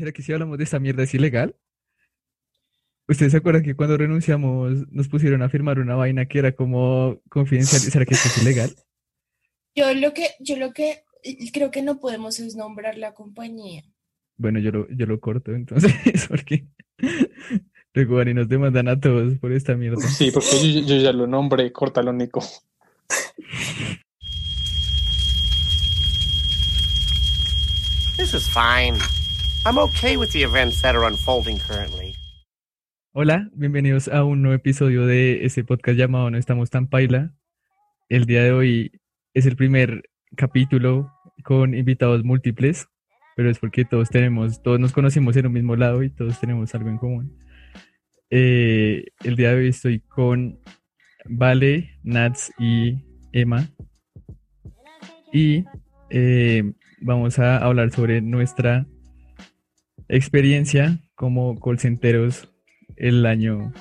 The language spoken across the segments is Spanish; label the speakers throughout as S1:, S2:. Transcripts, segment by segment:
S1: ¿Será que si hablamos de esta mierda es ilegal? ¿Ustedes se acuerdan que cuando renunciamos nos pusieron a firmar una vaina que era como confidencial? ¿Será que esto es ilegal?
S2: Yo lo que, yo lo que creo que no podemos es nombrar la compañía.
S1: Bueno, yo lo, yo lo corto entonces, porque luego y nos demandan a todos por esta mierda.
S3: Sí, porque yo, yo ya lo nombré, córtalo, Nico.
S4: This is fine. I'm okay with the events that are unfolding currently.
S1: Hola, bienvenidos a un nuevo episodio de este podcast llamado No estamos tan paila. El día de hoy es el primer capítulo con invitados múltiples, pero es porque todos tenemos, todos nos conocimos en un mismo lado y todos tenemos algo en común. Eh, el día de hoy estoy con Vale, Nats y Emma. Y eh, vamos a hablar sobre nuestra experiencia como colcenteros el año,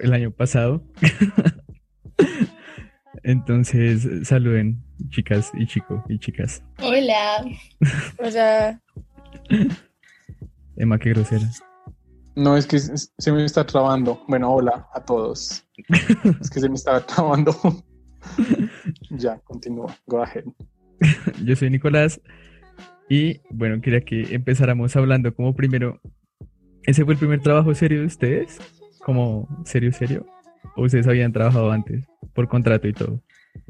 S1: el año pasado. Entonces, saluden, chicas y chicos y chicas.
S2: Hola.
S5: Hola.
S1: Emma, qué grosera.
S3: No, es que se se me está trabando. Bueno, hola a todos. Es que se me estaba trabando. ya, continúa. Go ahead.
S1: Yo soy Nicolás y bueno, quería que empezáramos hablando como primero, ¿ese fue el primer trabajo serio de ustedes? ¿Como serio, serio? ¿O ustedes habían trabajado antes por contrato y todo?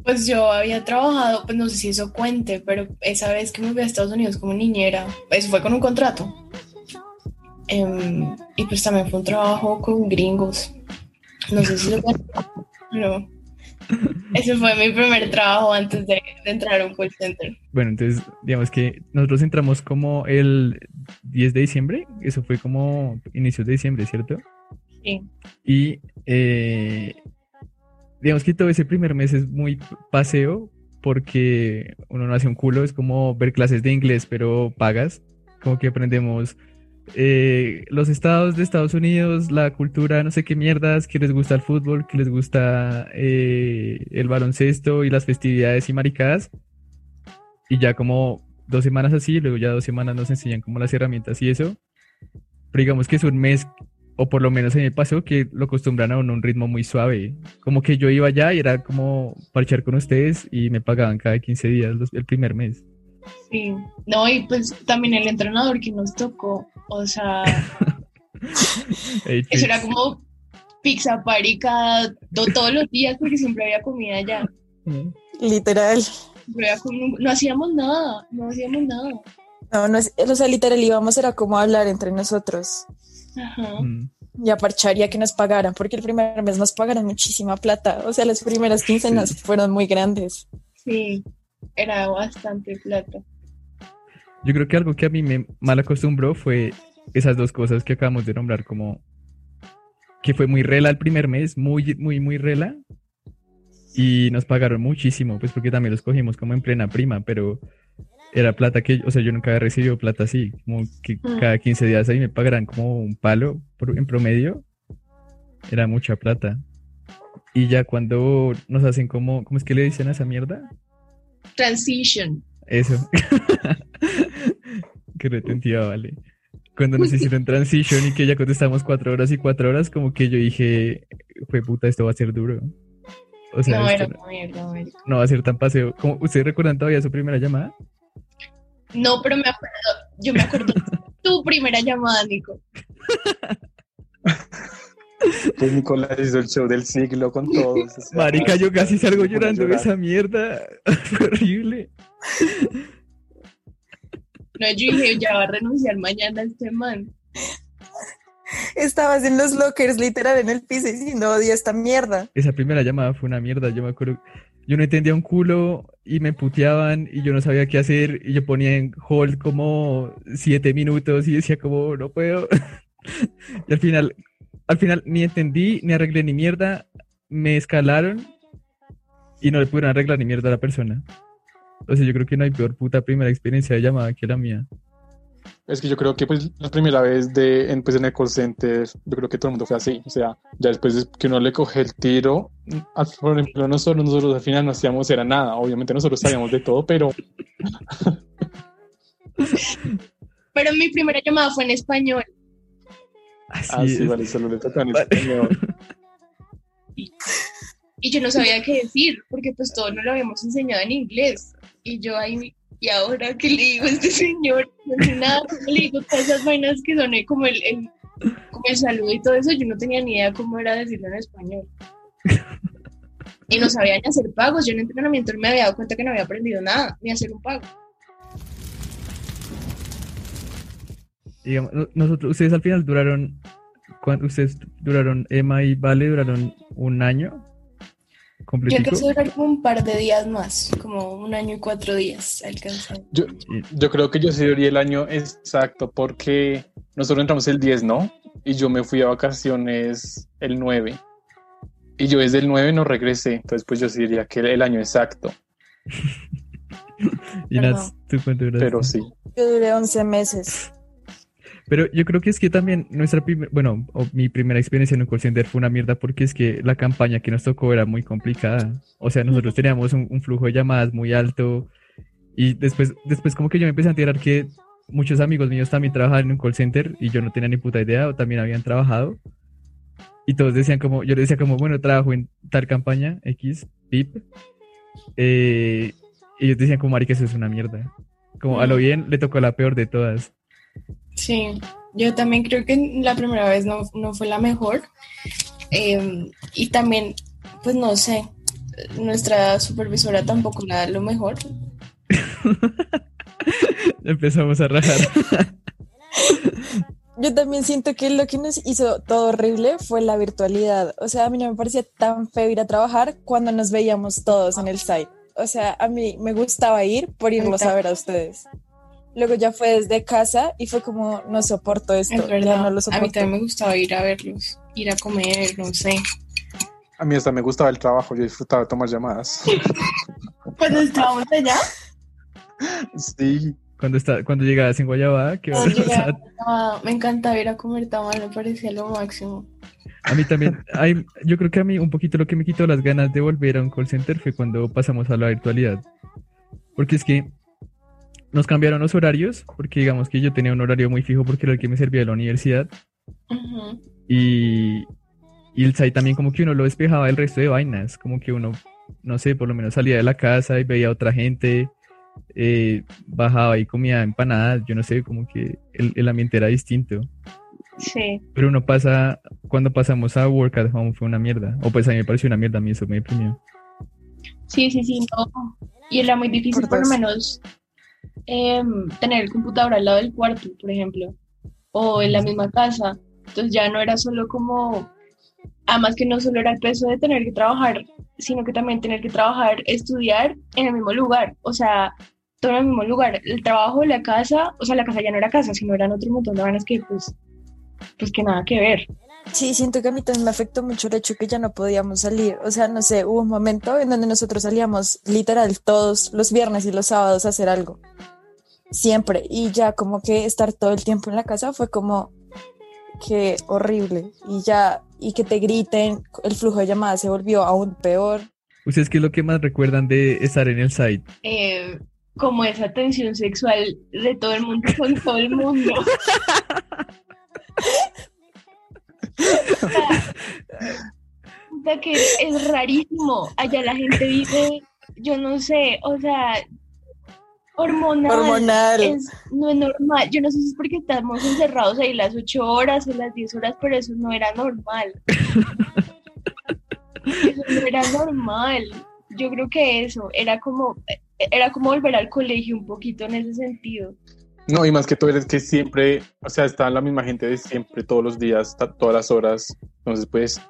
S2: Pues yo había trabajado, pues no sé si eso cuente, pero esa vez que me fui a Estados Unidos como niñera, eso fue con un contrato. Em, y pues también fue un trabajo con gringos. No sé si lo cuento, pero ese fue mi primer trabajo antes de, de entrar a un call center.
S1: Bueno, entonces digamos que nosotros entramos como el 10 de diciembre, eso fue como inicios de diciembre, ¿cierto?
S2: Sí.
S1: Y eh, digamos que todo ese primer mes es muy paseo porque uno no hace un culo, es como ver clases de inglés, pero pagas, como que aprendemos eh, los estados de Estados Unidos, la cultura, no sé qué mierdas, que les gusta el fútbol, que les gusta eh, el baloncesto y las festividades y maricadas. Y ya como dos semanas así, luego ya dos semanas nos enseñan como las herramientas y eso. Pero digamos que es un mes, o por lo menos mí me pasó, que lo acostumbran a uno a un ritmo muy suave. Como que yo iba allá y era como parchar con ustedes y me pagaban cada 15 días los- el primer mes.
S2: Sí, no, y pues también el entrenador que nos tocó, o sea, eso era como pizza party cada, to- todos los días porque siempre había comida allá.
S1: Mm.
S5: Literal.
S2: No hacíamos nada, no hacíamos nada.
S5: No, no es, o sea, literal íbamos era como a hablar entre nosotros
S2: Ajá.
S1: Mm.
S5: y a parchar y a que nos pagaran, porque el primer mes nos pagaron muchísima plata. O sea, las primeras quincenas fueron muy grandes.
S2: Sí, era bastante plata.
S1: Yo creo que algo que a mí me mal acostumbró fue esas dos cosas que acabamos de nombrar, como que fue muy rela el primer mes, muy, muy, muy rela. Y nos pagaron muchísimo, pues porque también los cogimos como en plena prima, pero era plata que, o sea, yo nunca había recibido plata así, como que
S2: Mm.
S1: cada 15 días ahí me pagaran como un palo por- en promedio. Era mucha plata. Y ya cuando nos hacen como, ¿cómo es que le dicen a esa mierda?
S2: Transition.
S1: Eso. Qué retentiva, vale. Cuando nos hicieron transition y que ya contestamos cuatro horas y cuatro horas, como que yo dije, fue puta, esto va a ser duro. O sea,
S2: no, era
S1: no,
S2: una mierda, marica.
S1: no va a ser tan paseo. ¿Cómo, ¿Ustedes recuerdan todavía su primera llamada?
S2: No, pero me acuerdo, yo me acuerdo tu primera llamada, Nico.
S3: Pues Nicolás hizo el show del siglo con todos. o sea,
S1: Marica, yo casi salgo llorando de
S3: llorar.
S1: esa mierda. Fue horrible.
S2: No, yo dije, ya va a renunciar mañana este man.
S5: Estabas en los lockers, literal, en el piso diciendo, odio esta mierda.
S1: Esa primera llamada fue una mierda. Yo me acuerdo, yo no entendía un culo y me puteaban y yo no sabía qué hacer y yo ponía en hold como siete minutos y decía como no puedo. Y al final, al final ni entendí, ni arreglé ni mierda, me escalaron y no le pudieron arreglar ni mierda a la persona. O sea, yo creo que no hay peor puta primera experiencia de llamada que la mía.
S3: Es que yo creo que pues la primera vez de en, pues, en el call center, yo creo que todo el mundo fue así. O sea, ya después de que uno le coge el tiro, al- por ejemplo, nosotros, nosotros al final no hacíamos era nada. Obviamente nosotros sabíamos de todo, pero
S2: pero mi primera llamada fue en español.
S1: Así
S3: Ah, sí,
S1: es.
S3: vale, solo le toca en español.
S2: Y yo no sabía qué decir, porque pues todo no lo habíamos enseñado en inglés. Y yo ahí, ¿y ahora qué le digo a este señor? No sé nada, ¿cómo le digo todas esas vainas que son eh, como el, el, como el saludo y todo eso? Yo no tenía ni idea cómo era decirlo en español. Y no sabía ni hacer pagos. Yo en entrenamiento me había dado cuenta que no había aprendido nada, ni hacer un pago.
S1: Digamos, no- nosotros, ustedes al final duraron, ¿cuánto? Ustedes duraron, Emma y Vale duraron un año completico.
S2: alcancé a durar como un par de días más, como un año y cuatro días alcancé.
S3: Yo, yo creo que yo sí diría el año exacto porque nosotros entramos el 10, ¿no? Y yo me fui a vacaciones el 9. Y yo desde el 9 no regresé. Entonces, pues yo sí diría que el año exacto.
S1: Y Nats, ¿tú cuánto duraste?
S3: Pero sí.
S5: Yo duré 11 meses.
S1: Pero yo creo que es que también nuestra primera, bueno, o mi primera experiencia en un call center fue una mierda porque es que la campaña que nos tocó era muy complicada. O sea, nosotros teníamos un, un flujo de llamadas muy alto y después, después como que yo me empecé a enterar que muchos amigos míos también trabajaban en un call center y yo no tenía ni puta idea o también habían trabajado. Y todos decían como, yo les decía como, bueno, trabajo en tal campaña, X, PIP. Eh, y ellos decían como, marica, eso es una mierda. Como a lo bien le tocó la peor de todas.
S2: Sí, yo también creo que la primera vez no, no fue la mejor. Eh, y también, pues no sé, nuestra supervisora tampoco la da lo mejor.
S1: Empezamos a rajar.
S5: Yo también siento que lo que nos hizo todo horrible fue la virtualidad. O sea, a mí no me parecía tan feo ir a trabajar cuando nos veíamos todos en el site. O sea, a mí me gustaba ir por irlos a ver a ustedes. Luego ya fue desde casa y fue como, no soporto esto,
S2: Es
S5: ya
S2: verdad.
S5: no lo
S2: a mí
S5: soporto.
S2: también me gustaba ir a verlos, ir a comer, no sé.
S3: A mí hasta me gustaba el trabajo. Yo disfrutaba de tomar llamadas.
S2: Cuando estábamos allá,
S3: Sí.
S1: Cuando está, cuando llegabas en Guayabá, que
S2: cuando llegaba, ah, me encantaba ir a comer tamal, me parecía lo máximo.
S1: a mí también, hay, yo creo que a mí un poquito lo que me quitó las ganas de volver a un call center fue cuando pasamos a la virtualidad. Porque es que nos cambiaron los horarios, porque digamos que yo tenía un horario muy fijo porque era el que me servía de la universidad.
S2: Ujú.
S1: Y, y el site también como que uno lo despejaba del resto de vainas, como que uno, no sé, por lo menos salía de la casa y veía a otra gente, eh, bajaba y comía empanadas, yo no sé, como que el, el ambiente era distinto.
S2: Sí,
S1: Pero uno pasa, cuando pasamos a Work at Home fue una mierda, o pues a mí me pareció una mierda, a mí eso me deprimió.
S2: sí, sí, sí, no. Y era muy difícil
S5: Por
S2: por lo
S5: dos.
S2: menos em, tener el computador al lado del cuarto, por ejemplo, o en la misma casa. Entonces ya no era solo como, además que no solo era el peso de tener que trabajar, sino que también tener que trabajar, estudiar en el mismo lugar, o sea, todo en el mismo lugar. El trabajo, la casa, o sea, la casa ya no era casa, sino eran otro montón de vainas que pues, pues que nada que ver.
S5: Sí, siento que a mí también me afectó mucho el hecho que ya no podíamos salir. O sea, no sé, hubo un momento en donde nosotros salíamos literal todos los viernes y los sábados a hacer algo. Siempre. Y ya como que estar todo el tiempo en la casa fue como que horrible. Y ya, y que te griten, el flujo de llamadas se volvió aún peor.
S1: ¿Ustedes qué es lo que más recuerdan de estar en el site?
S2: eh, como esa tensión sexual de todo el mundo con todo el mundo. O sea, que es rarísimo. Allá la gente vive, yo no sé, o sea, hormonal.
S5: Hormonal.
S2: Es, no es normal. Yo no sé si es porque estamos encerrados ahí las ocho horas o las diez horas, pero eso no era normal. Eso no era normal. Yo creo que eso era como, era como volver al colegio un poquito en ese sentido.
S3: No, y más que todo es que siempre, o sea, está la misma gente de siempre, todos los días, todas las horas. Entonces, pues,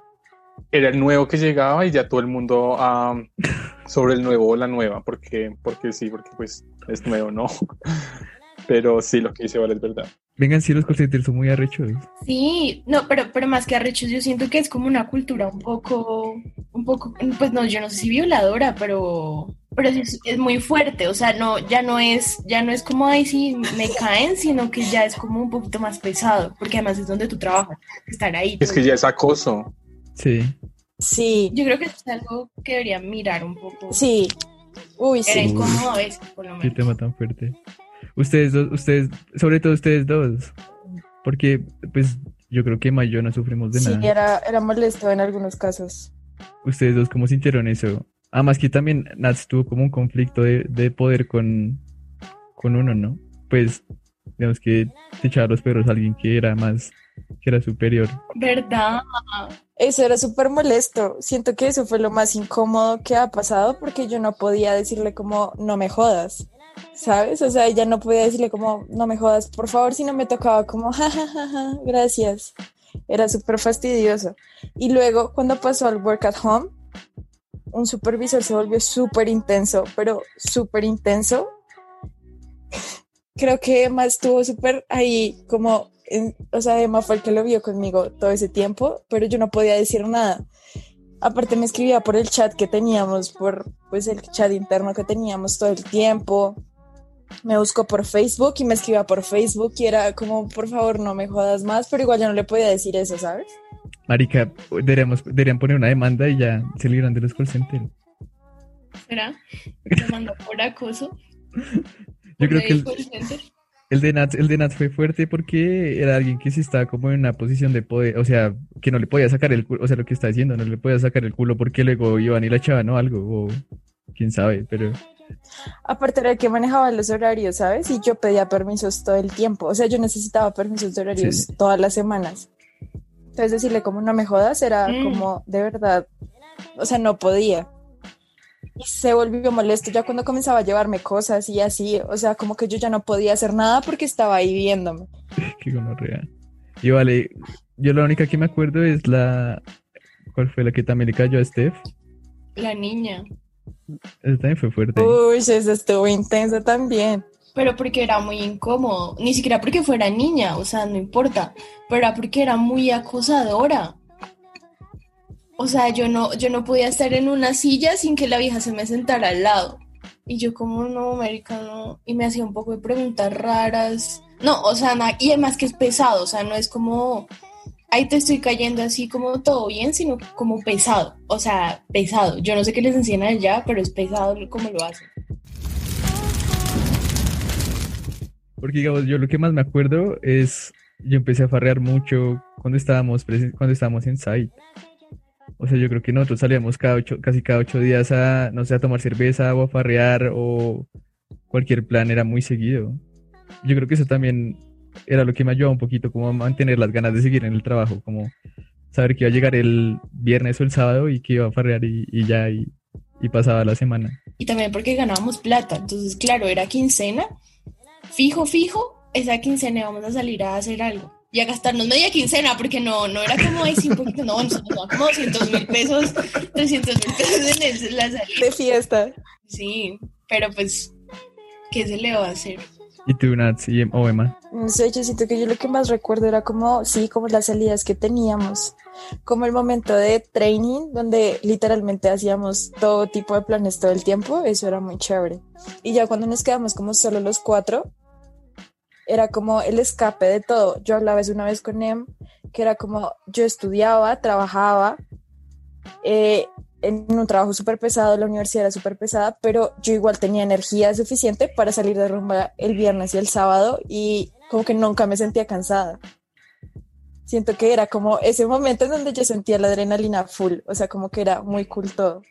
S3: era el nuevo que llegaba y ya todo el mundo ah, sobre el nuevo o la nueva, porque, porque sí, porque pues es nuevo, ¿no? Pero sí, lo que dice Vale es verdad.
S1: Vengan, si los call centers son muy arrechos.
S2: Sí, no, pero, pero más que arrechos, yo siento que es como una cultura un poco, un poco, pues no, yo no sé si violadora, pero, pero sí es, es muy fuerte, o sea, no, ya no es, ya no es como, ay, sí, me caen, sino que ya es como un poquito más pesado, porque además es donde tú trabajas, estar ahí.
S3: Es que ya es acoso.
S1: Sí.
S5: Sí,
S2: Yo creo que es algo que deberían mirar un poco.
S5: sí. Uy,
S2: Era
S5: sí.
S2: incómodo a veces, por lo
S1: Qué
S2: menos.
S1: tema tan fuerte. Ustedes dos, ustedes, sobre todo ustedes dos. Porque, pues, yo creo que Emma y yo no sufrimos de
S5: Sí,
S1: nada.
S5: era, era molesto en algunos casos.
S1: Ustedes dos, ¿cómo sintieron eso? Además que también Nats tuvo como un conflicto de, de poder con, con uno, ¿no? Pues, digamos que te echaba los perros a alguien que era más, que era superior.
S2: ¿Verdad?
S5: Eso era súper molesto. Siento que eso fue lo más incómodo que ha pasado porque yo no podía decirle como, no me jodas, ¿sabes? O sea, ya no podía decirle como, no me jodas, por favor, si no me tocaba como, ja, ja, ja, ja, gracias. Era súper fastidioso. Y luego, cuando pasó al work at home, un supervisor se volvió súper intenso, pero súper intenso. Creo que Emma estuvo súper ahí como, o sea, Emma fue el que lo vio conmigo todo ese tiempo, pero yo no podía decir nada. Aparte me escribía por el chat que teníamos, por pues el chat interno que teníamos todo el tiempo. Me buscó por Facebook y me escribía por Facebook y era como, por favor, no me jodas más, pero igual yo no le podía decir eso, ¿sabes?
S1: Marica, deberíamos, deberían poner una demanda y ya se libran de los call centers.
S2: ¿Será? Demanda por acoso.
S1: Yo creo que el, el de Nats, el de Nats fue fuerte porque era alguien que sí estaba como en una posición de poder, o sea, que no le podía sacar el culo, o sea, lo que está diciendo, no le podía sacar el culo porque luego iban y la echaban o algo, o quién sabe, pero
S5: Aparte era el que manejaba los horarios, ¿sabes? Y yo pedía permisos todo el tiempo. O sea, yo necesitaba permisos de horarios
S1: Sí.
S5: todas las semanas. Entonces decirle como no me jodas era
S2: Mm.
S5: como de verdad, o sea, no podía. Y se volvió molesto ya cuando comenzaba a llevarme cosas y así, o sea, como que yo ya no podía hacer nada porque estaba ahí viéndome.
S1: qué gonorrea. Y vale, yo la única que me acuerdo es la, ¿cuál fue la que también le cayó a Steph?
S2: La niña.
S1: Esa también fue fuerte.
S5: Uy, eso estuvo intenso también.
S2: Pero porque era muy incómodo. Ni siquiera porque fuera niña, o sea, no importa. Pero era porque era muy acosadora. O sea, yo no, yo no podía estar en una silla sin que la vieja se me sentara al lado. Y yo como no, América, no. Y me hacía un poco de preguntas raras. No, o sea, na- y además que es pesado, o sea, no es como, ahí te estoy cayendo así como todo bien, sino como pesado. O sea, pesado. Yo no sé qué les enseñan allá, pero es pesado como lo hacen.
S1: Porque digamos, yo lo que más me acuerdo es, yo empecé a farrear mucho cuando estábamos, cuando estábamos en site. O sea, yo creo que nosotros salíamos cada ocho, casi cada ocho días a, no sé, a tomar cerveza o a farrear o cualquier plan era muy seguido. Yo creo que eso también era lo que me ayudaba un poquito como a mantener las ganas de seguir en el trabajo, como saber que iba a llegar el viernes o el sábado y que iba a farrear y, y ya, y, y pasaba la semana.
S2: y también porque ganábamos plata. Entonces, claro, era quincena, fijo, fijo, esa quincena íbamos a salir a hacer algo. Y a gastarnos media quincena, porque no, no era como, sí, un poquito, no, nosotros nos daban como 200 mil pesos, 300 mil pesos en el- la salida.
S5: De fiesta.
S2: Sí, pero pues, ¿qué se le va a hacer?
S1: Y tú, Nats y Em- o Emma.
S5: No sé, yo siento que yo lo que más recuerdo era como, sí, como las salidas que teníamos, como el momento de training, donde literalmente hacíamos todo tipo de planes todo el tiempo, eso era muy chévere. Y ya cuando nos quedamos como solo los cuatro, era como el escape de todo. Yo hablaba una vez con Em, que era como yo estudiaba, trabajaba, eh, en un trabajo súper pesado, la universidad era súper pesada, pero yo igual tenía energía suficiente para salir de rumba el viernes y el sábado y como que nunca me sentía cansada. Siento que era como ese momento en donde yo sentía la adrenalina full, o sea, como que era muy cool todo.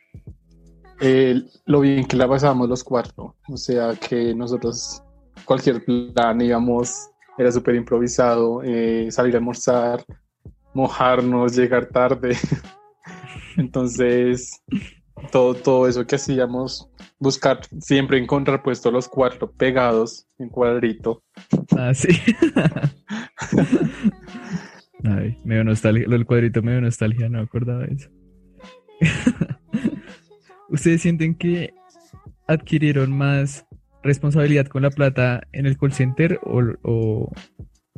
S3: Eh, lo bien que la pasábamos los cuatro. O sea que nosotros, cualquier plan íbamos, era súper improvisado, eh, salir a almorzar, mojarnos, llegar tarde. Entonces, todo, todo eso que hacíamos, buscar siempre encontrar puestos los cuatro pegados en cuadrito.
S1: Ah, sí. Ay, medio nostalgia. Del cuadrito medio nostalgia, no acordaba de eso. ¿Ustedes sienten que adquirieron más responsabilidad con la plata en el call center o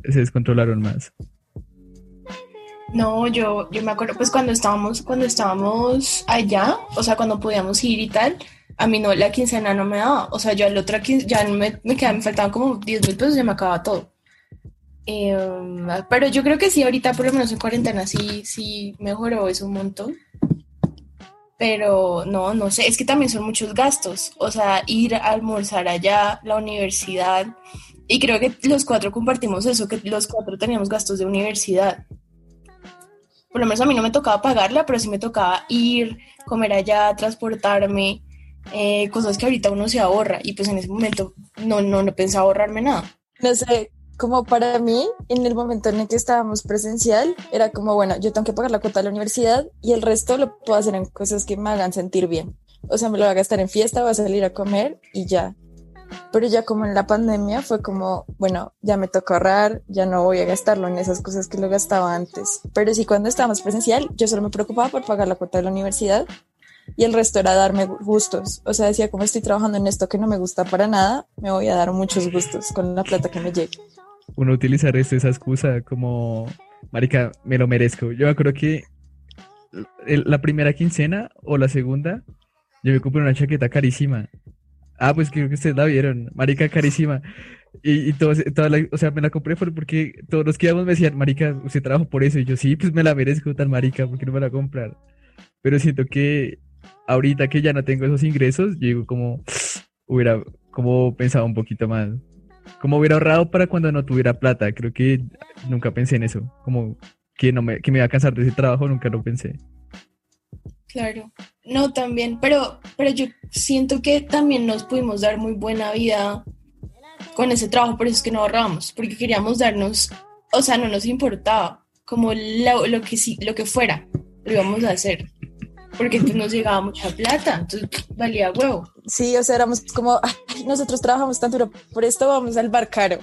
S1: se descontrolaron más?
S2: No, yo, yo me acuerdo, pues cuando estábamos, cuando estábamos allá, o sea, cuando podíamos ir y tal, a mí no, la quincena no me daba, o sea, yo al otro ya me, me quedaban, me faltaban como 10 mil pesos y me acababa todo. Em, pero yo creo que sí, ahorita por lo menos en cuarentena sí, sí mejoró eso un montón. Pero no, no sé, es que también son muchos gastos. O sea, ir a almorzar allá, la universidad. Y creo que los cuatro compartimos eso, que los cuatro teníamos gastos de universidad. Por lo menos a mí no me tocaba pagarla, pero sí me tocaba ir, comer allá, transportarme, eh, cosas que ahorita uno se ahorra. Y pues en ese momento no, no, no pensaba ahorrarme nada.
S5: No sé, como para mí, en el momento en el que estábamos presencial, era como, bueno, yo tengo que pagar la cuota de la universidad y el resto lo puedo hacer en cosas que me hagan sentir bien. O sea, me lo voy a gastar en fiesta, voy a salir a comer y ya. Pero ya como en la pandemia fue como, bueno, ya me toca ahorrar, ya no voy a gastarlo en esas cosas que lo gastaba antes. Pero sí, cuando estábamos presencial, yo solo me preocupaba por pagar la cuota de la universidad y el resto era darme gustos. O sea, decía, como estoy trabajando en esto que no me gusta para nada, me voy a dar muchos gustos con la plata que me llegue
S1: uno utilizar esa excusa como, marica, me lo merezco. Yo creo que la primera quincena o la segunda, yo me compré una chaqueta carísima. Ah, pues creo que ustedes la vieron, marica, carísima. Y, y todos, toda la, o sea, me la compré porque todos los que íbamos me decían, marica, usted trabajo por eso. Y yo, sí, pues me la merezco tan marica, porque no me la comprar? Pero siento que ahorita que ya no tengo esos ingresos, yo digo como, hubiera como pensado un poquito más. Como hubiera ahorrado para cuando no tuviera plata. Creo que nunca pensé en eso. Como que no me, que me iba a cansar de ese trabajo, nunca lo pensé.
S2: Claro. No, también, pero, pero yo siento que también nos pudimos dar muy buena vida con ese trabajo, por eso es que no ahorramos, porque queríamos darnos, o sea, no nos importaba, como lo, lo que sí, lo que fuera, lo íbamos a hacer porque pues nos llegaba mucha plata, entonces valía huevo.
S5: Sí, o sea, éramos como, nosotros trabajamos tanto, pero por esto vamos al bar caro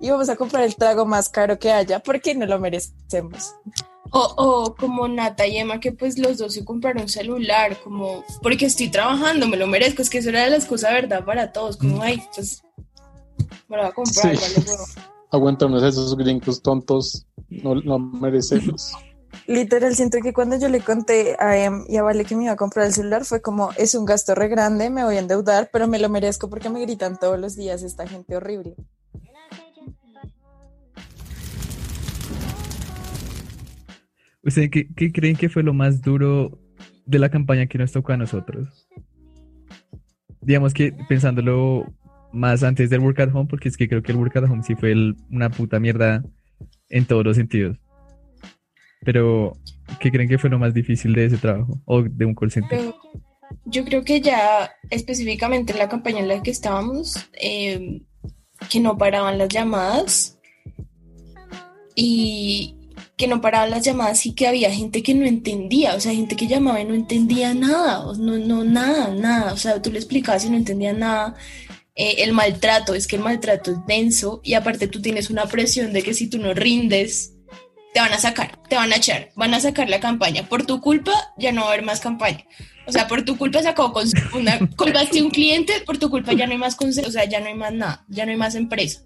S5: y vamos a comprar el trago más caro que haya, porque no lo merecemos.
S2: O, o como Nata y Emma, que pues los dos se compraron un celular, como, porque estoy trabajando, me lo merezco, es que eso era de las cosas verdad para todos, como, ay, pues, me lo voy a comprar, sí. vale huevo.
S3: Aguantarnos esos gringos tontos, no, no merecemos.
S5: Literal, siento que cuando yo le conté a Em y a Vale que me iba a comprar el celular, fue como, es un gasto re grande, me voy a endeudar, pero me lo merezco porque me gritan todos los días esta gente horrible.
S1: ¿Ustedes qué, qué creen que fue lo más duro de la campaña que nos tocó a nosotros? Digamos que pensándolo más antes del Work at Home, porque es que creo que el Work at Home sí fue una puta mierda en todos los sentidos. Pero, ¿qué creen que fue lo más difícil de ese trabajo o de un call center?
S2: Yo creo que ya específicamente en la campaña en la que estábamos, eh, que no paraban las llamadas y que no paraban las llamadas y que había gente que no entendía, o sea, gente que llamaba y no entendía nada, no, no, nada, nada, o sea, tú le explicabas y no entendía nada. Eh, el maltrato, es que el maltrato es denso y aparte tú tienes una presión de que si tú no rindes, te van a sacar, te van a echar, van a sacar la campaña. Por tu culpa ya no va a haber más campaña. O sea, por tu culpa sacó con una, colgaste un cliente, por tu culpa ya no hay más, o sea, ya no hay más nada, ya no hay más empresa.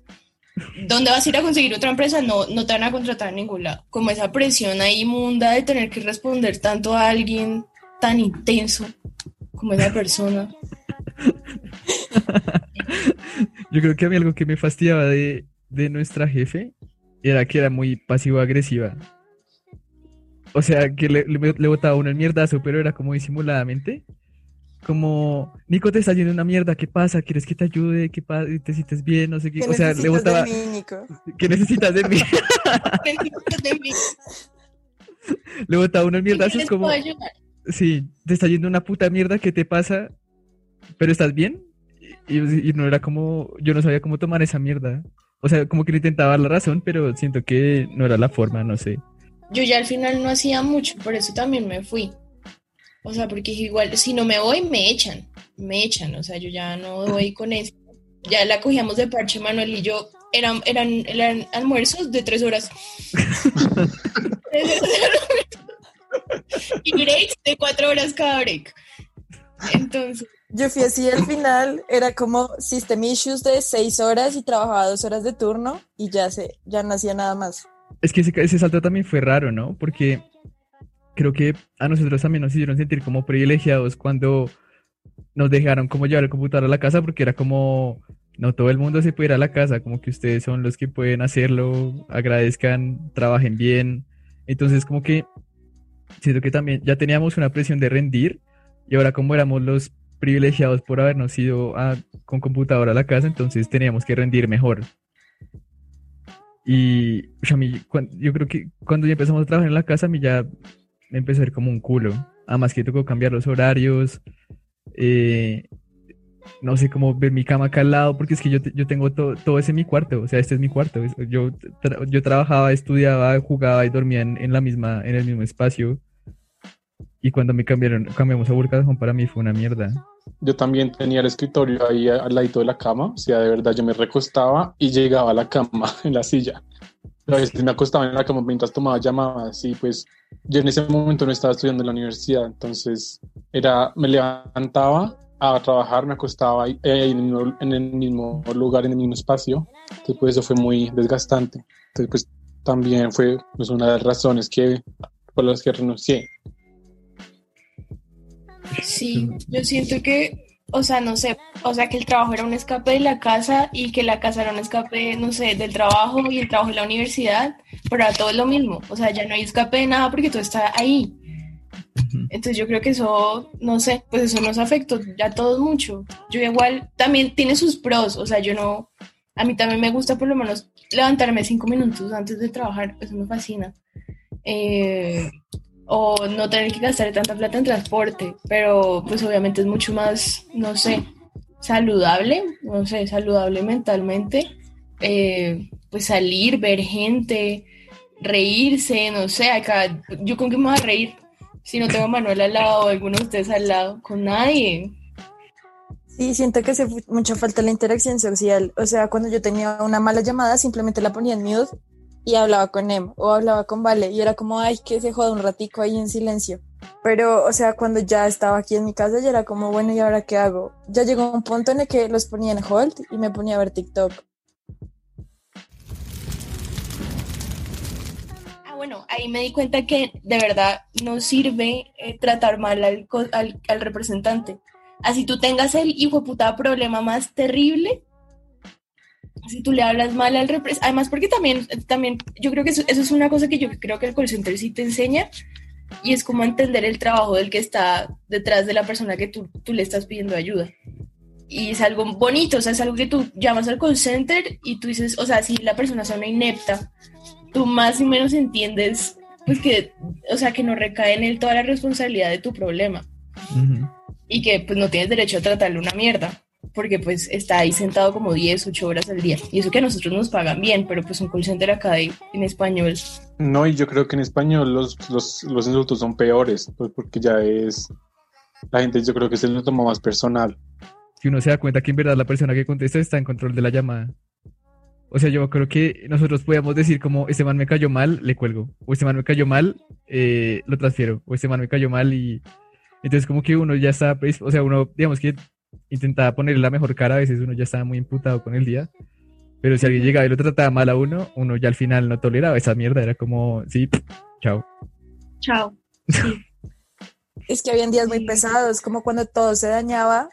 S2: ¿Dónde vas a ir a conseguir otra empresa? No, no te van a contratar en ningún lado. Como esa presión ahí inmunda de tener que responder tanto a alguien tan intenso como esa persona.
S1: Yo creo que a mí algo que me fastidiaba de, de nuestra jefe era que era muy pasivo-agresiva. O sea, que le, botaba uno el mierdazo, pero era como disimuladamente. Como, Nico, te está yendo una mierda, ¿qué pasa? ¿Quieres que te ayude? ¿Qué pasa? ¿Te sientes bien? No sé qué.
S5: ¿Qué
S1: o sea, le botaba.
S5: De mí, Nico?
S1: ¿Qué necesitas de mí? le botaba uno el mierdazo, es como. Sí, te está yendo una puta mierda, ¿qué te pasa? ¿Pero estás bien? Y, y no era como. Yo no sabía cómo tomar esa mierda. O sea, como que le intentaba dar la razón, pero siento que no era la forma, no sé.
S2: Yo ya al final no hacía mucho, por eso también me fui. O sea, porque igual, si no me voy, me echan, me echan, o sea, yo ya no voy con eso. Ya la cogíamos de parche, Manuel y yo, eran, eran, eran almuerzos de tres horas. y breaks de cuatro horas cada break. Entonces,
S5: yo fui así al final, era como system issues de seis horas y trabajaba dos horas de turno y ya, se, ya no hacía nada más.
S1: Es que ese, ese salto también fue raro, ¿no? Porque creo que a nosotros también nos hicieron sentir como privilegiados cuando nos dejaron como llevar el computador a la casa porque era como, no todo el mundo se puede ir a la casa, como que ustedes son los que pueden hacerlo, agradezcan, trabajen bien. Entonces como que siento que también ya teníamos una presión de rendir y ahora como éramos los privilegiados por habernos ido a, con computadora a la casa, entonces teníamos que rendir mejor. Y a mí, yo creo que cuando ya empezamos a trabajar en la casa, a mí ya me empezó a ir como un culo. Además que tocó cambiar los horarios, eh, no sé cómo ver mi cama acá al lado, porque es que yo, yo tengo todo, todo ese en mi cuarto, o sea, este es mi cuarto. Yo, yo trabajaba, estudiaba, jugaba y dormía en, la misma, en el mismo espacio. Y cuando me cambiaron, cambiamos a Burkadajón, para mí fue una mierda.
S3: Yo también tenía el escritorio ahí al ladito de la cama, o sea, de verdad yo me recostaba y llegaba a la cama en la silla. A veces me acostaba en la cama mientras tomaba llamadas y pues yo en ese momento no estaba estudiando en la universidad, entonces era, me levantaba a trabajar, me acostaba ahí, en, el mismo, lugar, en el mismo espacio, entonces pues eso fue muy desgastante. Entonces pues también fue pues, una de las razones que, por las que renuncié.
S2: Sí, yo siento que, o sea, no sé, o sea, que el trabajo era un escape de la casa y que la casa era un escape, no sé, del trabajo y el trabajo de la universidad, pero a todo es lo mismo, o sea, ya no hay escape de nada porque todo está ahí. Entonces yo creo que eso, no sé, pues eso nos afectó ya todos mucho. Yo igual, también tiene sus pros, o sea, yo no, a mí también me gusta por lo menos levantarme cinco minutos antes de trabajar, eso me fascina. Eh, o no tener que gastar tanta plata en transporte, pero pues obviamente es mucho más, no sé, saludable, no sé, saludable mentalmente, eh, pues salir, ver gente, reírse, no sé, acá, yo con qué me voy a reír si no tengo a Manuel al lado o alguno de ustedes al lado, con nadie.
S5: Sí, siento que hace mucha falta la interacción social. O sea, cuando yo tenía una mala llamada, simplemente la ponía en mute y hablaba con Em o hablaba con Vale y era como, ay, que se joda un ratico ahí en silencio. Pero, o sea, cuando ya estaba aquí en mi casa, ya era como, bueno, ¿y ahora qué hago? Ya llegó un punto en el que los ponía en hold y me ponía a ver TikTok.
S2: Ah, bueno, ahí me di cuenta que de verdad no sirve eh, tratar mal al, al, al, representante. Así tú tengas el hijo puta problema más terrible, si tú le hablas mal al representante, además porque también, también yo creo que eso, es una cosa que yo creo que el call center sí te enseña y es como entender el trabajo del que está detrás de la persona que tú, tú le estás pidiendo ayuda. Y es algo bonito, o sea, es algo que tú llamas al call center y tú dices, o sea, si la persona es una inepta, tú más y menos entiendes, pues que, o sea, que no recae en él toda la responsabilidad de tu problema. Y que pues no tienes derecho a tratarle una mierda porque pues está ahí sentado como 10, 8 horas al día. Y eso que a nosotros nos pagan bien, pero pues un call center acá en español.
S3: No, y yo creo que en español los, los, los insultos son peores, pues porque ya es, la gente yo creo que se lo toma más personal.
S1: Si uno se da cuenta que en verdad la persona que contesta está en control de la llamada. O sea, yo creo que nosotros podíamos decir como, este man me cayó mal, le cuelgo. O este man me cayó mal, eh, lo transfiero. O este man me cayó mal y... Entonces como que uno ya está, pues, o sea, uno, digamos que intentaba ponerle la mejor cara, a veces uno ya estaba muy imputado con el día. Pero si alguien llegaba y lo trataba mal a uno, uno ya al final no toleraba esa mierda, era como, sí, chao.
S2: Chao.
S5: es que habían días muy pesados, como cuando todo se dañaba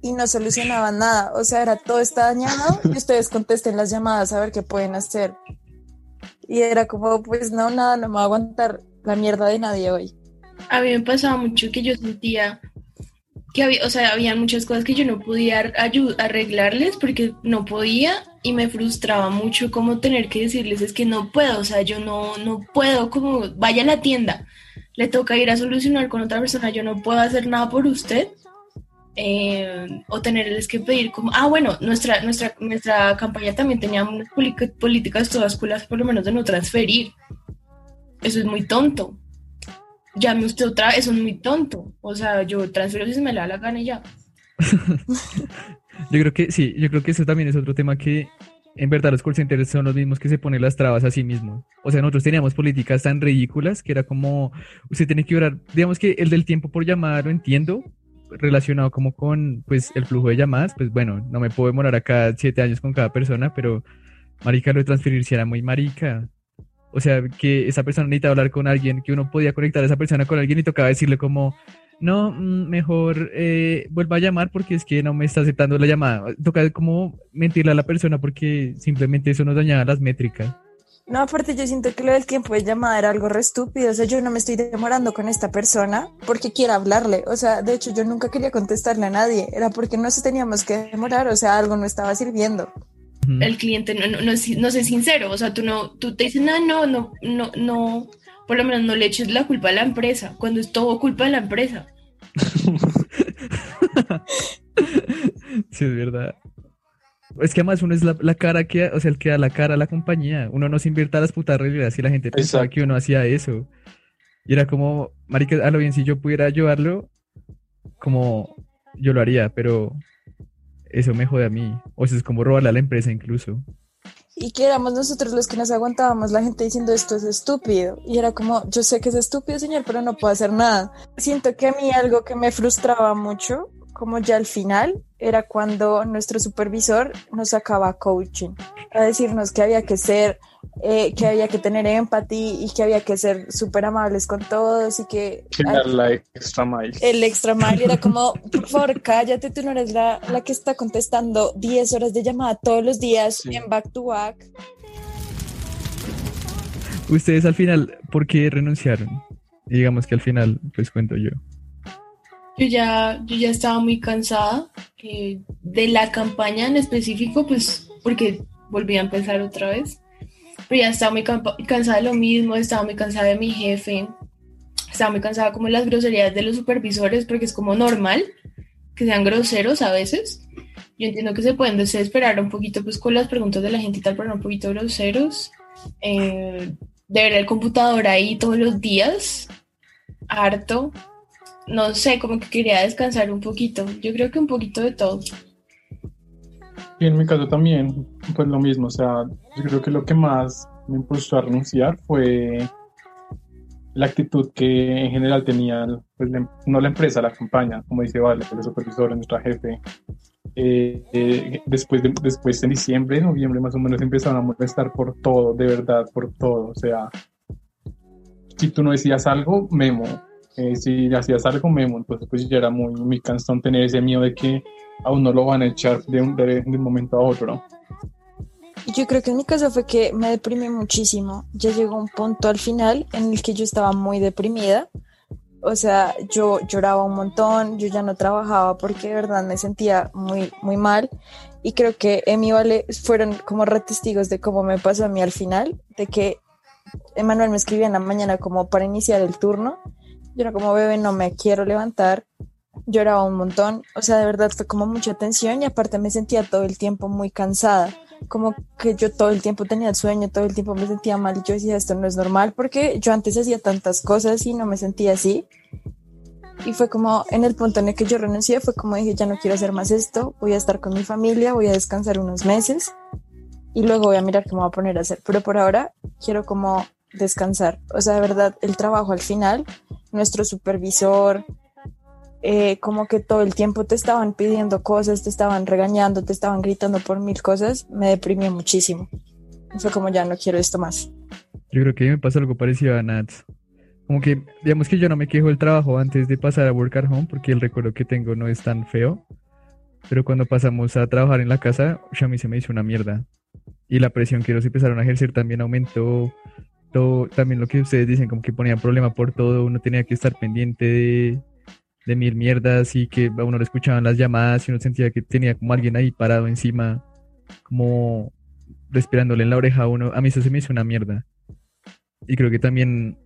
S5: y no solucionaban nada. O sea, era todo está dañado y ustedes contesten las llamadas a ver qué pueden hacer. Y era como, pues no, nada, no me va a aguantar la mierda de nadie hoy.
S2: A mí me pasaba mucho que yo sentía que había, o sea, había muchas cosas que yo no podía arreglarles porque no podía y me frustraba mucho como tener que decirles es que no puedo, o sea, yo no, no puedo, como vaya a la tienda, le toca ir a solucionar con otra persona, yo no puedo hacer nada por usted. Eh, o tenerles que pedir como, ah, bueno, nuestra, nuestra, nuestra campaña también tenía unas políticas todas culas, por lo menos de no transferir. Eso es muy tonto llame usted otra vez, eso es muy tonto. O sea, yo transfiero si se me da la gana y ya.
S1: yo creo que sí, yo creo que eso también es otro tema que en verdad los call centers son los mismos que se ponen las trabas a sí mismos. O sea, nosotros teníamos políticas tan ridículas que era como, usted tiene que orar, digamos que el del tiempo por llamada lo entiendo, relacionado como con pues el flujo de llamadas, pues bueno, no me puedo demorar acá siete años con cada persona, pero marica lo de transferir si era muy marica. O sea, que esa persona necesita hablar con alguien, que uno podía conectar a esa persona con alguien y tocaba decirle como, no, mm, mejor eh, vuelva a llamar porque es que no me está aceptando la llamada. Toca como mentirle a la persona porque simplemente eso nos dañaba las métricas.
S5: No, aparte yo siento que lo del tiempo de llamada era algo re estúpido, o sea, yo no me estoy demorando con esta persona porque quiera hablarle, o sea, de hecho yo nunca quería contestarle a nadie, era porque no se teníamos que demorar, o sea, algo no estaba sirviendo.
S2: El cliente no, no, no, es- no sé sincero, o sea, tú no, tú te dices, no, no, no, no, no, por lo menos no le eches la culpa a la empresa, cuando es todo culpa de la empresa.
S1: Sí, es verdad. Es que además uno es la, la cara que, o sea, el que da la cara a la compañía. Uno no se invierte a las putas realidades y la gente pensaba
S3: Exacto.
S1: que uno hacía eso. Y era como, marica, a lo bien, si yo pudiera ayudarlo, como yo lo haría, pero eso me jode a mí. O sea, es como robarle a la empresa incluso.
S5: Y que éramos nosotros los que nos aguantábamos, la gente diciendo esto es estúpido. Y era como, yo sé que es estúpido, señor, pero no puedo hacer nada. Siento que a mí algo que me frustraba mucho, como ya al final, era cuando nuestro supervisor nos sacaba coaching, a decirnos que había que ser, eh, que había que tener empatía y que había que ser súper amables con todos y que
S3: Que dar la extra mile.
S5: el extra mile era como, por favor, cállate, tú no eres la, la que está contestando 10 horas de llamada todos los días
S3: Sí.
S5: en back to back.
S1: Ustedes al final, ¿por qué renunciaron? Y digamos que al final, pues cuento yo.
S2: Yo ya, yo ya estaba muy cansada eh, de la campaña en específico, pues porque volví a empezar otra vez. Pero ya estaba muy cansada de lo mismo, estaba muy cansada de mi jefe, estaba muy cansada como las groserías de los supervisores, porque es como normal que sean groseros a veces. Yo entiendo que se pueden desesperar un poquito pues con las preguntas de la gente y tal, pero un poquito groseros. Eh, de ver el computador ahí todos los días, harto no sé, como que quería descansar un poquito. Yo creo que un poquito de todo.
S3: Y en mi caso también, pues lo mismo, o sea, yo creo que lo que más me impulsó a renunciar fue la actitud que en general tenía, pues, la em- no la empresa, la campaña, como dice Vale, el supervisor, nuestra jefe. Eh, eh, después, de, después en diciembre, noviembre más o menos empezaron a molestar por todo, de verdad, por todo. O sea, si tú no decías algo, memo. Eh, si hacías algo, memo. Entonces, pues ya era muy, muy cansón tener ese miedo de que a uno lo van a echar de un, de, de un momento a otro.
S5: Yo creo que en mi caso fue que me deprimí muchísimo. Ya llegó un punto al final en el que yo estaba muy deprimida. O sea, yo lloraba un montón, yo ya no trabajaba porque de verdad me sentía muy, muy mal. Y creo que Emi Vale fueron como retestigos de cómo me pasó a mí al final, de que Emanuel me escribía en la mañana como para iniciar el turno. Yo era como, bebé, no me quiero levantar. Lloraba un montón. O sea, de verdad fue como mucha tensión y aparte me sentía todo el tiempo muy cansada como que yo todo el tiempo tenía sueño, todo el tiempo me sentía mal yo decía esto no es normal porque yo antes hacía tantas cosas y no me sentía así. Y fue como en el punto en el que yo renuncié, fue como dije, ya no quiero hacer más esto, voy a estar con mi familia, voy a descansar unos meses y luego voy a mirar qué me voy a poner a hacer. Pero por ahora quiero como descansar. O sea, de verdad, el trabajo al final, nuestro supervisor, eh, como que todo el tiempo te estaban pidiendo cosas, te estaban regañando, te estaban gritando por mil cosas, me deprimió muchísimo. Fue como ya no quiero esto más.
S1: Yo creo que me pasa algo parecido a Nats. Como que, digamos que yo no me quejo del trabajo antes de pasar a work at home porque el recuerdo que tengo no es tan feo. Pero cuando pasamos a trabajar en la casa, ush, a mí se me hizo una mierda. Y la presión que ellos empezaron a ejercer también aumentó. También lo que ustedes dicen, como que ponían problema por todo, uno tenía que estar pendiente de, de mil mierdas y que a uno le escuchaban las llamadas y uno sentía que tenía como alguien ahí parado encima, como respirándole en la oreja a uno. A mí eso se me hizo una mierda. Y creo que también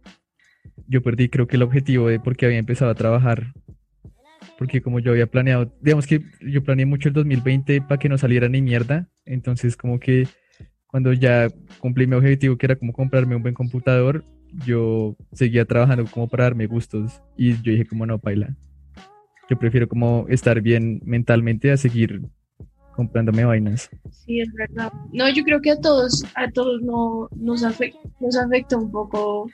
S1: yo perdí, creo que el objetivo de por qué había empezado a trabajar. Porque como yo había planeado, digamos que yo planeé mucho el 2020 para que no saliera ni mierda. Entonces como que cuando ya cumplí mi objetivo, que era como comprarme un buen computador, yo seguía trabajando como para darme gustos. Y yo dije como no, paila. Yo prefiero como estar bien mentalmente a seguir comprándome vainas.
S2: Sí, es verdad. No, yo creo que a todos, a todos no, nos, afecta, nos afecta un poco.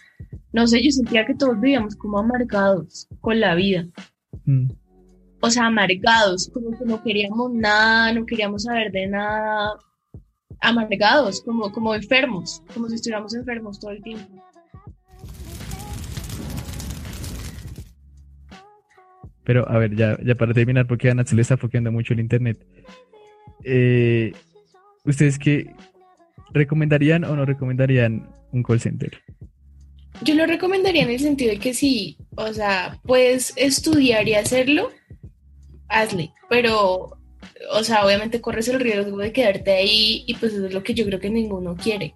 S2: No sé, yo sentía que todos vivíamos como amargados con la vida.
S1: Mm.
S2: O sea, amargados, como que no queríamos nada, no queríamos saber de nada. Amargados, como, como enfermos, como si estuviéramos enfermos todo el tiempo.
S1: Pero a ver, ya, ya para terminar, porque a Nat se le está foqueando mucho el internet. Eh, ¿Ustedes qué, ¿recomendarían o no recomendarían un call center?
S2: Yo lo recomendaría en el sentido de que si, o sea, puedes estudiar y hacerlo, hazle, pero, o sea, obviamente corres el riesgo de quedarte ahí y pues eso es lo que yo creo que ninguno quiere.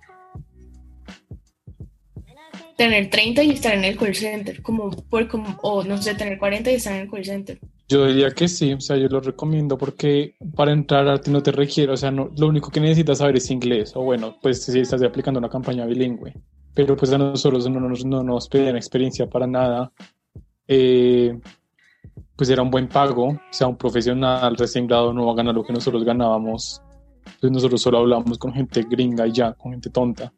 S2: Tener 30 y estar en el call center, como, por, como, o no sé, tener 40 y estar en el call center.
S3: Yo diría que sí, o sea, yo lo recomiendo porque para entrar a arte no te requiere, o sea, no, lo único que necesitas saber es inglés, o bueno, pues si estás aplicando una campaña bilingüe, pero pues a nosotros no nos, no nos pedían experiencia para nada, eh, pues era un buen pago, o sea, un profesional recién graduado no va a ganar lo que nosotros ganábamos, pues nosotros solo hablábamos con gente gringa y ya, con gente tonta.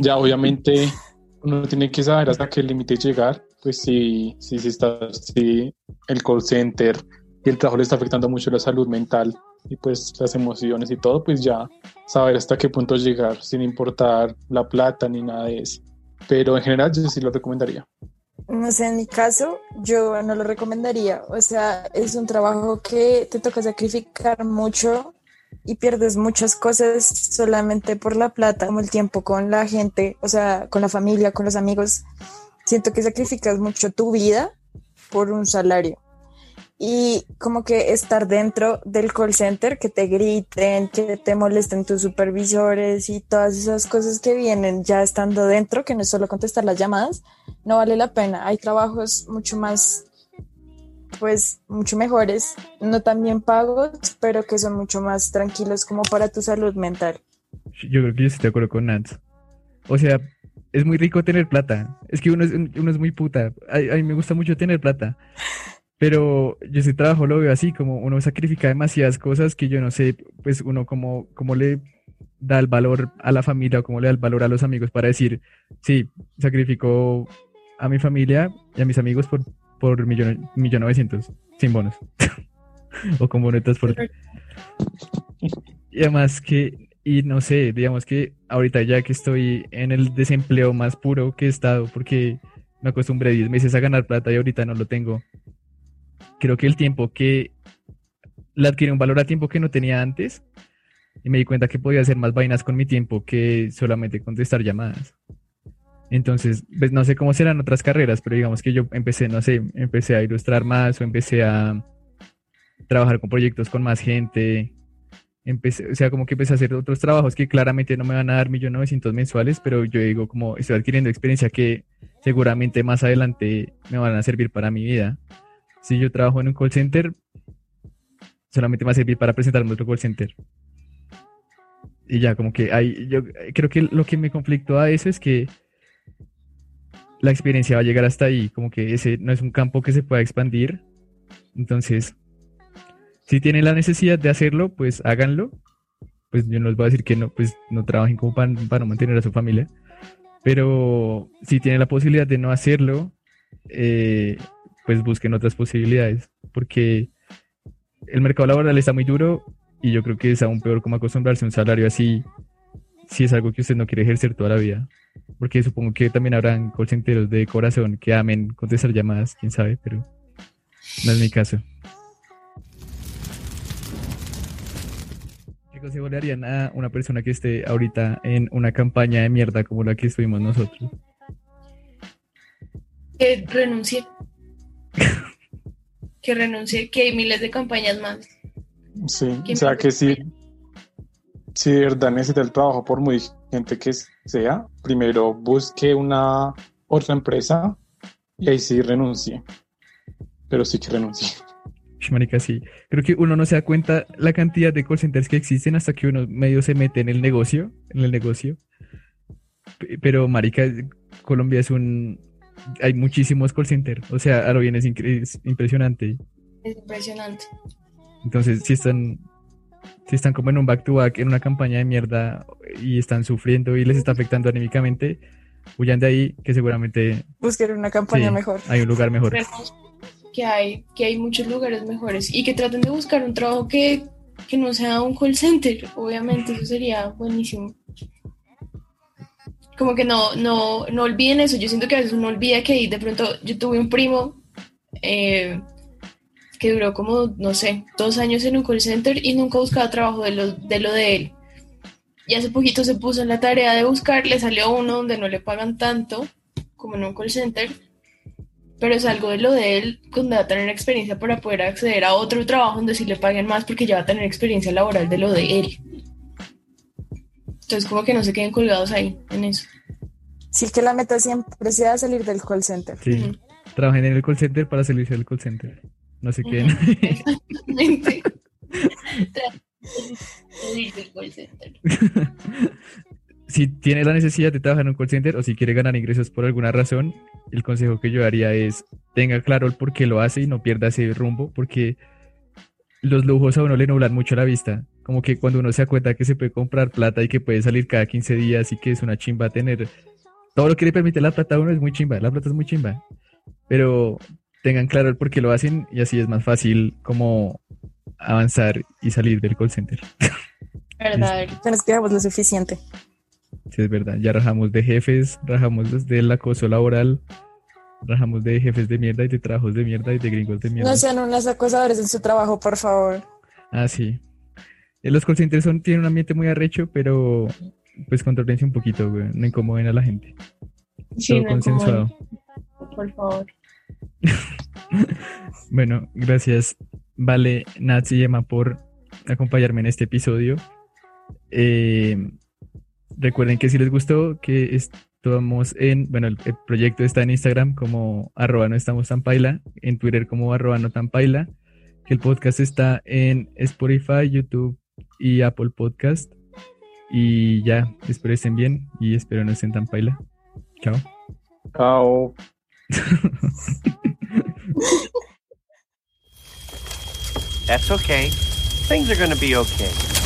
S3: Ya obviamente uno tiene que saber hasta qué límite llegar, pues si, si, si, está, si el call center y el trabajo le está afectando mucho la salud mental y pues las emociones y todo, pues ya saber hasta qué punto llegar sin importar la plata ni nada de eso. Pero en general yo sí lo recomendaría.
S5: No sé, en mi caso, yo no lo recomendaría. O sea, es un trabajo que te toca sacrificar mucho y pierdes muchas cosas solamente por la plata, como el tiempo con la gente, o sea, con la familia, con los amigos. Siento que sacrificas mucho tu vida por un salario. Y como que estar dentro del call center, que te griten, que te molesten tus supervisores y todas esas cosas que vienen ya estando dentro, que no es solo contestar las llamadas, no vale la pena. Hay trabajos mucho más pues mucho mejores, no tan bien pagos, pero que son mucho más tranquilos como para tu salud mental.
S1: Yo creo que yo estoy de acuerdo con Nance. O sea, es muy rico tener plata. Es que uno es, uno es muy puta. A, a mí me gusta mucho tener plata. Pero yo ese trabajo lo veo así, como uno sacrifica demasiadas cosas que yo no sé, pues uno como, como le da el valor a la familia o cómo le da el valor a los amigos para decir, sí, sacrifico a mi familia y a mis amigos por, por millón, millón novecientos, sin bonos. o con bono de transporte. Y además que, y no sé, digamos que ahorita ya que estoy en el desempleo más puro que he estado, porque me acostumbré 10 meses a ganar plata y ahorita no lo tengo. Creo que el tiempo que le adquirí un valor a tiempo que no tenía antes y me di cuenta que podía hacer más vainas con mi tiempo que solamente contestar llamadas. Entonces, pues no sé cómo serán otras carreras, pero digamos que yo empecé, no sé, empecé a ilustrar más o empecé a trabajar con proyectos con más gente. Empecé, o sea, como que empecé a hacer otros trabajos que claramente no me van a dar 1.900.000 mensuales, pero yo digo como estoy adquiriendo experiencia que seguramente más adelante me van a servir para mi vida. Si yo trabajo en un call center, solamente me va a servir para presentarme otro call center. Y ya, como que hay, yo creo que lo que me conflictó a eso es que la experiencia va a llegar hasta ahí, como que ese no es un campo que se pueda expandir. Entonces, si tienen la necesidad de hacerlo, pues háganlo. Pues yo no les voy a decir que no, pues no trabajen como para, para no mantener a su familia. Pero si tienen la posibilidad de no hacerlo, eh, pues busquen otras posibilidades. Porque el mercado laboral está muy duro y yo creo que es aún peor como acostumbrarse a un salario así si es algo que usted no quiere ejercer toda la vida. Porque supongo que también habrán call de corazón que amen contestar llamadas, quién sabe, pero no es mi caso. ¿Qué consejo le harían a una persona que esté ahorita en una campaña de mierda como la que estuvimos nosotros?
S2: Que renuncie. Que renuncie, que hay miles de campañas más.
S3: Sí, o sea que sí, si de verdad necesita el trabajo, por muy gente que sea, primero busque una otra empresa y ahí sí renuncie. Pero sí que renuncie.
S1: Marica, sí. Creo que uno no se da cuenta la cantidad de call centers que existen hasta que uno medio se mete en el negocio, en el negocio. Pero, marica, Colombia es un... Hay muchísimos call centers. O sea, a lo bien es, es impresionante.
S2: Es impresionante.
S1: Entonces, si están si están como en un back to back, en una campaña de mierda y están sufriendo y les está afectando anímicamente, huyan de ahí que seguramente...
S5: Busquen una campaña
S1: sí,
S5: mejor.
S1: Hay un lugar mejor.
S2: Que hay, que hay muchos lugares mejores y que traten de buscar un trabajo que, que no sea un call center, obviamente, eso sería buenísimo. Como que no, no, no olviden eso, yo siento que a veces uno olvida que de pronto yo tuve un primo eh, que duró como, no sé, dos años en un call center y nunca buscaba trabajo de lo de, lo de él. y hace poquito se puso en la tarea de buscar, le salió uno donde no le pagan tanto como en un call center, pero es algo de lo de él, donde va a tener experiencia para poder acceder a otro trabajo donde sí le paguen más porque ya va a tener experiencia laboral de lo de él. Entonces como que no se queden colgados ahí en eso.
S5: Sí, que la meta siempre sea salir del call center.
S1: Sí.
S2: Ujú.
S1: Trabajen en el call center para salirse del call center. No se queden.
S2: Exactamente. Salir del call center.
S1: si tiene la necesidad de trabajar en un call center o si quiere ganar ingresos por alguna razón, el consejo que yo daría es tenga claro el por qué lo hace y no pierda ese rumbo, porque los lujos a uno le nublan mucho la vista. Como que cuando uno se da cuenta que se puede comprar plata y que puede salir cada 15 días y que es una chimba tener todo lo que le permite la plata a uno es muy chimba, la plata es muy chimba. Pero tengan claro el por qué lo hacen y así es más fácil como avanzar y salir del call center.
S2: ¿Verdad?
S5: Ya nos quedamos lo suficiente.
S1: Sí, es verdad. Ya rajamos de jefes, rajamos desde el acoso laboral, rajamos de jefes de mierda y de trabajos de mierda y de gringos de mierda.
S5: No sean unos acosadores en su trabajo, por favor.
S1: Ah, sí. Eh, Los call centers son, tienen un ambiente muy arrecho, pero pues controlense un poquito, güey. No incomoden a la gente.
S2: Sí,
S1: Todo
S2: no,
S1: consensuado.
S2: Por favor.
S1: Bueno, gracias, Vale, Nats y Emma, por acompañarme en este episodio. Eh, recuerden que si les gustó, que estamos en, bueno, el, el proyecto está en Instagram como arroba no estamos tan paila, en Twitter como arroba no tan paila, que el podcast está en Spotify, YouTube y Apple Podcast. Y ya, espero estén bien y espero no estén tan paila. Chao.
S3: Chao.
S4: That's okay. Things are gonna be okay.